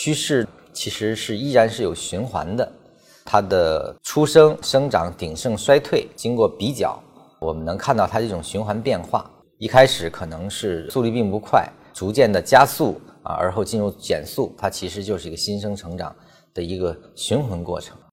趋势其实是依然是有循环的，它的出生、生长、鼎盛、衰退，经过比较，我们能看到它这种循环变化，一开始可能是速率并不快，逐渐的加速，啊，而后进入减速，它其实就是一个新生成长的一个循环过程。